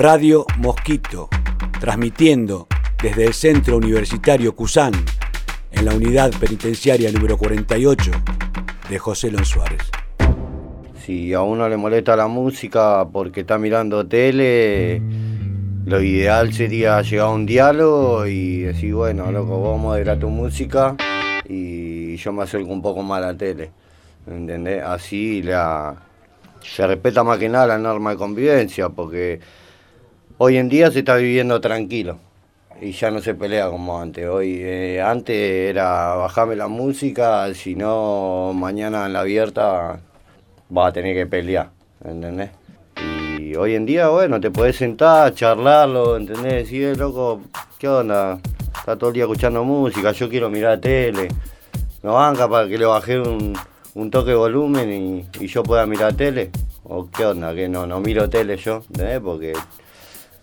Radio Mosquito, transmitiendo desde el Centro Universitario Cusán, en la unidad penitenciaria número 48 de José Lon Suárez. Si a uno le molesta la música porque está mirando tele, lo ideal sería llegar a un diálogo y decir, bueno, loco, vamos a moderar tu música y yo me acerco un poco más a la tele. ¿Entendés? Así la, se respeta más que nada la norma de convivencia, porque hoy en día se está viviendo tranquilo y ya no se pelea como antes. Hoy eh, antes era bajarme la música, si no mañana en la abierta va a tener que pelear, ¿entendés? Y hoy en día, bueno, te podés sentar, charlarlo, ¿entendés? Decir, eh, loco, ¿qué onda? Está todo el día escuchando música, yo quiero mirar tele. No banca para que le bajé un, un toque de volumen y, yo pueda mirar tele. ¿O qué onda? Que no, no miro tele yo, ¿entendés? Porque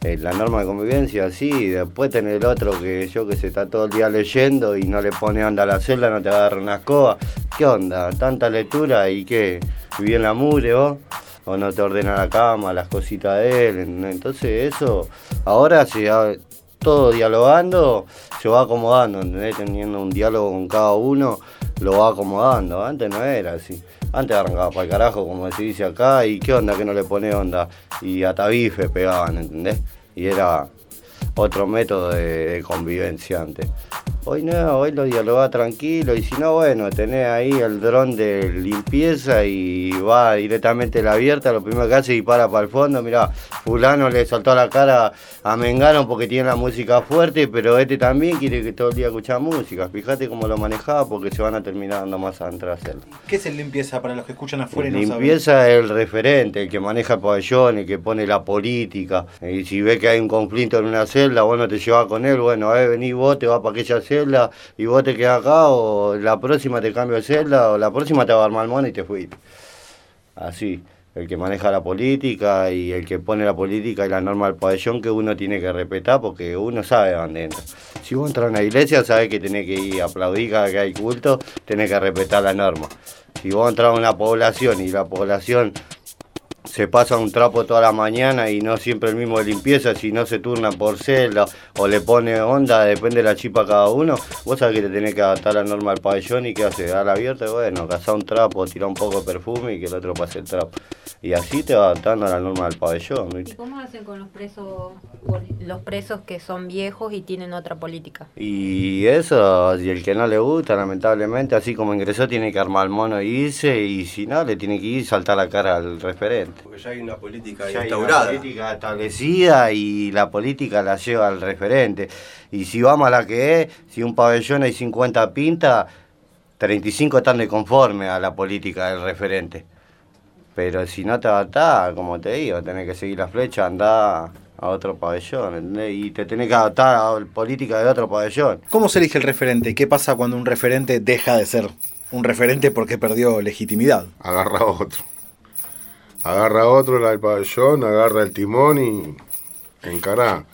la norma de convivencia, sí, después tener el otro que yo que se está todo el día leyendo y no le pone onda a la celda, no te agarra una escoba. ¿Qué onda? Tanta lectura y qué, viví en la mure vos, o no te ordena la cama, las cositas de él. Entonces eso, ahora se todo dialogando, se va acomodando. Teniendo un diálogo con cada uno, lo va acomodando. Antes no era así. Antes arrancaba para el carajo, como se dice acá, y qué onda que no le pone onda. Y a tabife pegaban, ¿entendés? Y era otro método de, convivencia antes. Hoy no, hoy lo dialoga tranquilo y si no, bueno, tenés ahí el dron de limpieza y va directamente a la abierta, lo primero que hace es dispara para el fondo, mirá, fulano le saltó a la cara a Mengano porque tiene la música fuerte, pero este también quiere que todo el día escucha música. Fíjate cómo lo manejaba porque se van a terminar dando más a entrar a hacerlo. ¿Qué es el limpieza para los que escuchan afuera y no Limpieza es el referente, el que maneja el pabellón, el que pone la política. Y si ve que hay un conflicto en una celda, bueno, te llevas con él, bueno, a vení vos, te vas para aquella celda y vos te quedás acá, o la próxima te cambio de celda, o la próxima te va a armar el mono y te fuiste. Así, el que maneja la política y el que pone la política y la norma del pabellón que uno tiene que respetar porque uno sabe dónde entra. Si vos entras a una iglesia, sabes que tenés que ir a aplaudir que hay culto, tenés que respetar la norma. Si vos entras a una población y la población se pasa un trapo toda la mañana y no siempre el mismo de limpieza, si no se turna por celda o le pone onda, depende de la chipa cada uno, vos sabés que te tenés que adaptar la norma al pabellón y que hace, dar abierto y bueno, cazar un trapo, tirar un poco de perfume y que el otro pase el trapo. Y así te va adaptando a la norma del pabellón. ¿Y cómo hacen con los presos, los presos que son viejos y tienen otra política? Y eso, si el que no le gusta, lamentablemente, así como ingresó, tiene que armar el mono y irse, y si no, le tiene que ir y saltar la cara al referente. Porque ya hay una política instaurada. Hay una política establecida y la política la lleva al referente. Y si vamos a la que es, si un pabellón hay 50 pintas, 35 están de conforme a la política del referente. Pero si no te adaptás, como te digo, tenés que seguir la flecha, andar a otro pabellón, ¿entendés? Y te tenés que adaptar a la política de otro pabellón. ¿Cómo se elige el referente? ¿Qué pasa cuando un referente deja de ser un referente porque perdió legitimidad? Agarra otro agarra otro la del pabellón, agarra el timón y encará.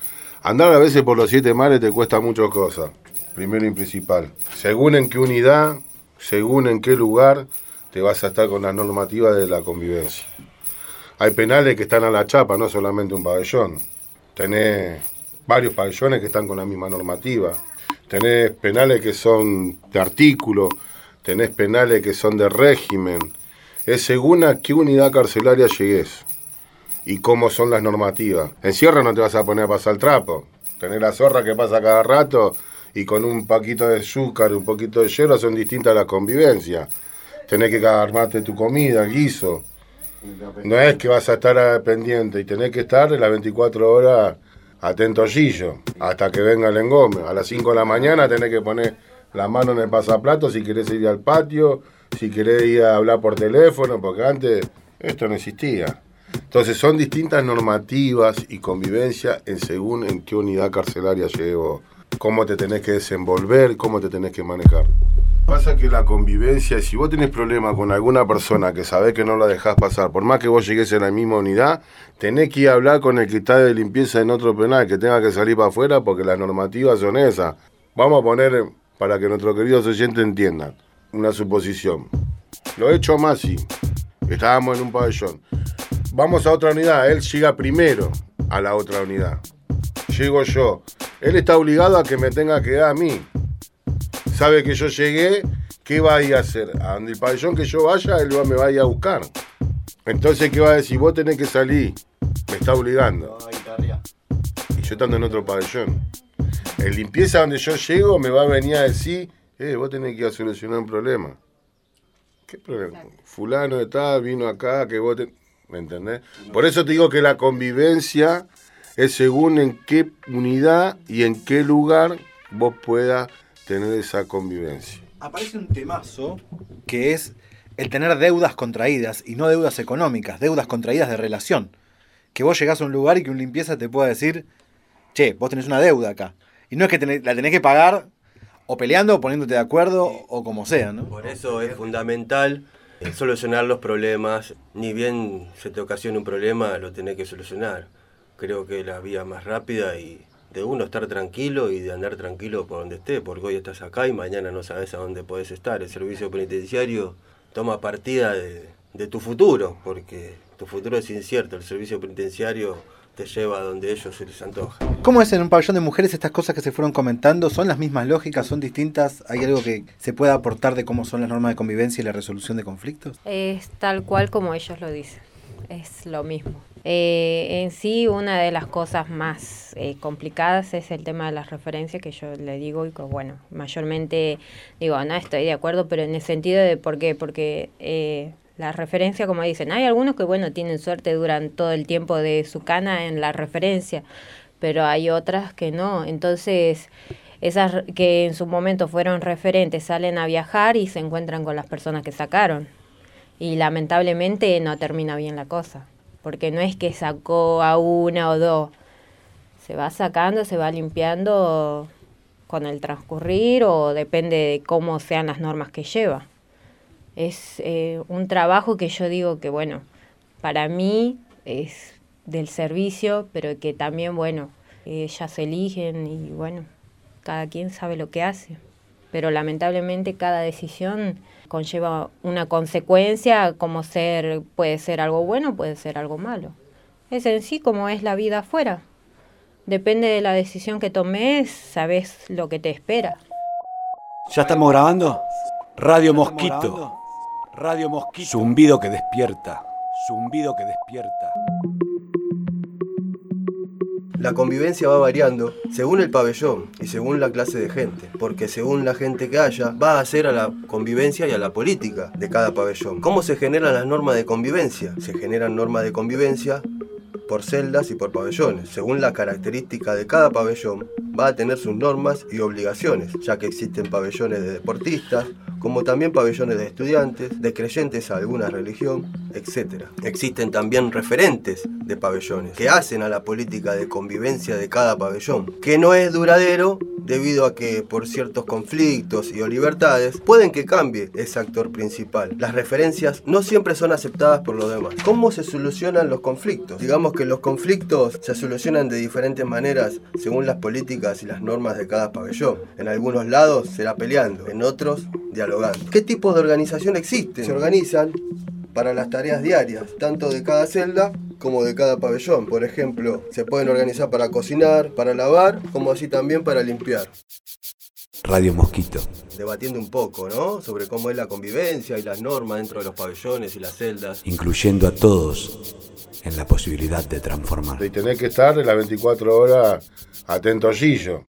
Andar a veces por los siete mares te cuesta muchas cosas, primero y principal. Según en qué unidad, según en qué lugar, te vas a estar con las normativas de la convivencia. Hay penales que están a la chapa, no solamente un pabellón. Tenés varios pabellones que están con la misma normativa. Tenés penales que son de artículo, tenés penales que son de régimen, es según a qué unidad carcelaria llegues y cómo son las normativas. En Sierra no te vas a poner a pasar el trapo. Tener la zorra que pasa cada rato y con un paquito de azúcar, un poquito de hierro son distintas las convivencias. Tenés que armarte tu comida, guiso. No es que vas a estar pendiente y tenés que estar las 24 horas atento Gillo, hasta que venga el engome. A las 5 de la mañana tenés que poner la mano en el pasaplato si querés ir al patio si querés ir a hablar por teléfono, porque antes esto no existía. Entonces son distintas normativas y convivencia en según en qué unidad carcelaria llevo, cómo te tenés que desenvolver, cómo te tenés que manejar. Pasa que la convivencia, si vos tenés problema con alguna persona que sabés que no la dejás pasar, por más que vos llegues a la misma unidad, tenés que ir a hablar con el que está de limpieza en otro penal, que tenga que salir para afuera porque las normativas son esas. Vamos a poner, para que nuestros queridos oyentes entiendan, una suposición. Lo he hecho a Masi. Estábamos en un pabellón. Vamos a otra unidad. Él llega primero a la otra unidad. Llego yo. Él está obligado a que me tenga que dar a mí. Sabe que yo llegué, ¿qué va a ir a hacer? A donde el pabellón que yo vaya, él me va a ir a buscar. Entonces, ¿qué va a decir? Vos tenés que salir. Me está obligando. Y yo estando en otro pabellón. El limpieza donde yo llego me va a venir a decir, eh, vos tenés que ir a solucionar un problema. ¿Qué problema? Fulano está, vino acá, que vos ¿Me entendés? Por eso te digo que la convivencia es según en qué unidad y en qué lugar vos puedas tener esa convivencia. Aparece un temazo que es el tener deudas contraídas y no deudas económicas, deudas contraídas de relación. Que vos llegás a un lugar y que un limpieza te pueda decir, che, vos tenés una deuda acá. Y no es que la tenés que pagar o peleando o poniéndote de acuerdo o como sea, ¿no? Por eso es fundamental solucionar los problemas. Ni bien se te ocasiona un problema, lo tenés que solucionar. Creo que la vía más rápida y de uno estar tranquilo y de andar tranquilo por donde esté, porque hoy estás acá y mañana no sabes a dónde puedes estar. El servicio penitenciario toma partida de, de tu futuro, porque tu futuro es incierto. El servicio penitenciario te lleva a donde ellos se les antoja. ¿Cómo es en un pabellón de mujeres estas cosas que se fueron comentando? ¿Son las mismas lógicas? ¿Son distintas? ¿Hay algo que se pueda aportar de cómo son las normas de convivencia y la resolución de conflictos? Es tal cual como ellos lo dicen. Es lo mismo. Eh, en sí, una de las cosas más eh, complicadas es el tema de las referencias, que yo le digo y que, bueno, mayormente digo, no estoy de acuerdo, pero en el sentido de por qué, porque eh, la referencia, como dicen, hay algunos que, bueno, tienen suerte, duran todo el tiempo de su cana en la referencia, pero hay otras que no. Entonces, esas que en su momento fueron referentes salen a viajar y se encuentran con las personas que sacaron. Y lamentablemente no termina bien la cosa, porque no es que sacó a una o dos, se va sacando, se va limpiando con el transcurrir o depende de cómo sean las normas que lleva es eh, un trabajo que yo digo que, bueno, para mí es del servicio, pero que también, bueno, ellas eligen y, bueno, cada quien sabe lo que hace. Pero lamentablemente cada decisión conlleva una consecuencia, como ser, puede ser algo bueno, puede ser algo malo. Es en sí como es la vida afuera. Depende de la decisión que tomes, sabes lo que te espera. ¿Ya estamos grabando? Radio Mosquito. Radio Mosquito. Zumbido que despierta. Zumbido que despierta. La convivencia va variando según el pabellón y según la clase de gente, porque según la gente que haya, va a ser a la convivencia y a la política de cada pabellón. ¿Cómo se generan las normas de convivencia? Se generan normas de convivencia por celdas y por pabellones. Según la característica de cada pabellón, va a tener sus normas y obligaciones, ya que existen pabellones de deportistas, como también pabellones de estudiantes, de creyentes a alguna religión, etc. Existen también referentes de pabellones que hacen a la política de convivencia de cada pabellón, que no es duradero debido a que por ciertos conflictos y o libertades pueden que cambie ese actor principal. Las referencias no siempre son aceptadas por los demás. ¿Cómo se solucionan los conflictos? Digamos que los conflictos se solucionan de diferentes maneras según las políticas y las normas de cada pabellón. En algunos lados será peleando, en otros dialogando. ¿Qué tipo de organización existe? Se organizan para las tareas diarias, tanto de cada celda como de cada pabellón. Por ejemplo, se pueden organizar para cocinar, para lavar, como así también para limpiar. Radio Mosquito. Debatiendo un poco, ¿no? Sobre cómo es la convivencia y las normas dentro de los pabellones y las celdas. Incluyendo a todos en la posibilidad de transformar. Y tenés que estar en las 24 horas atento Gillo.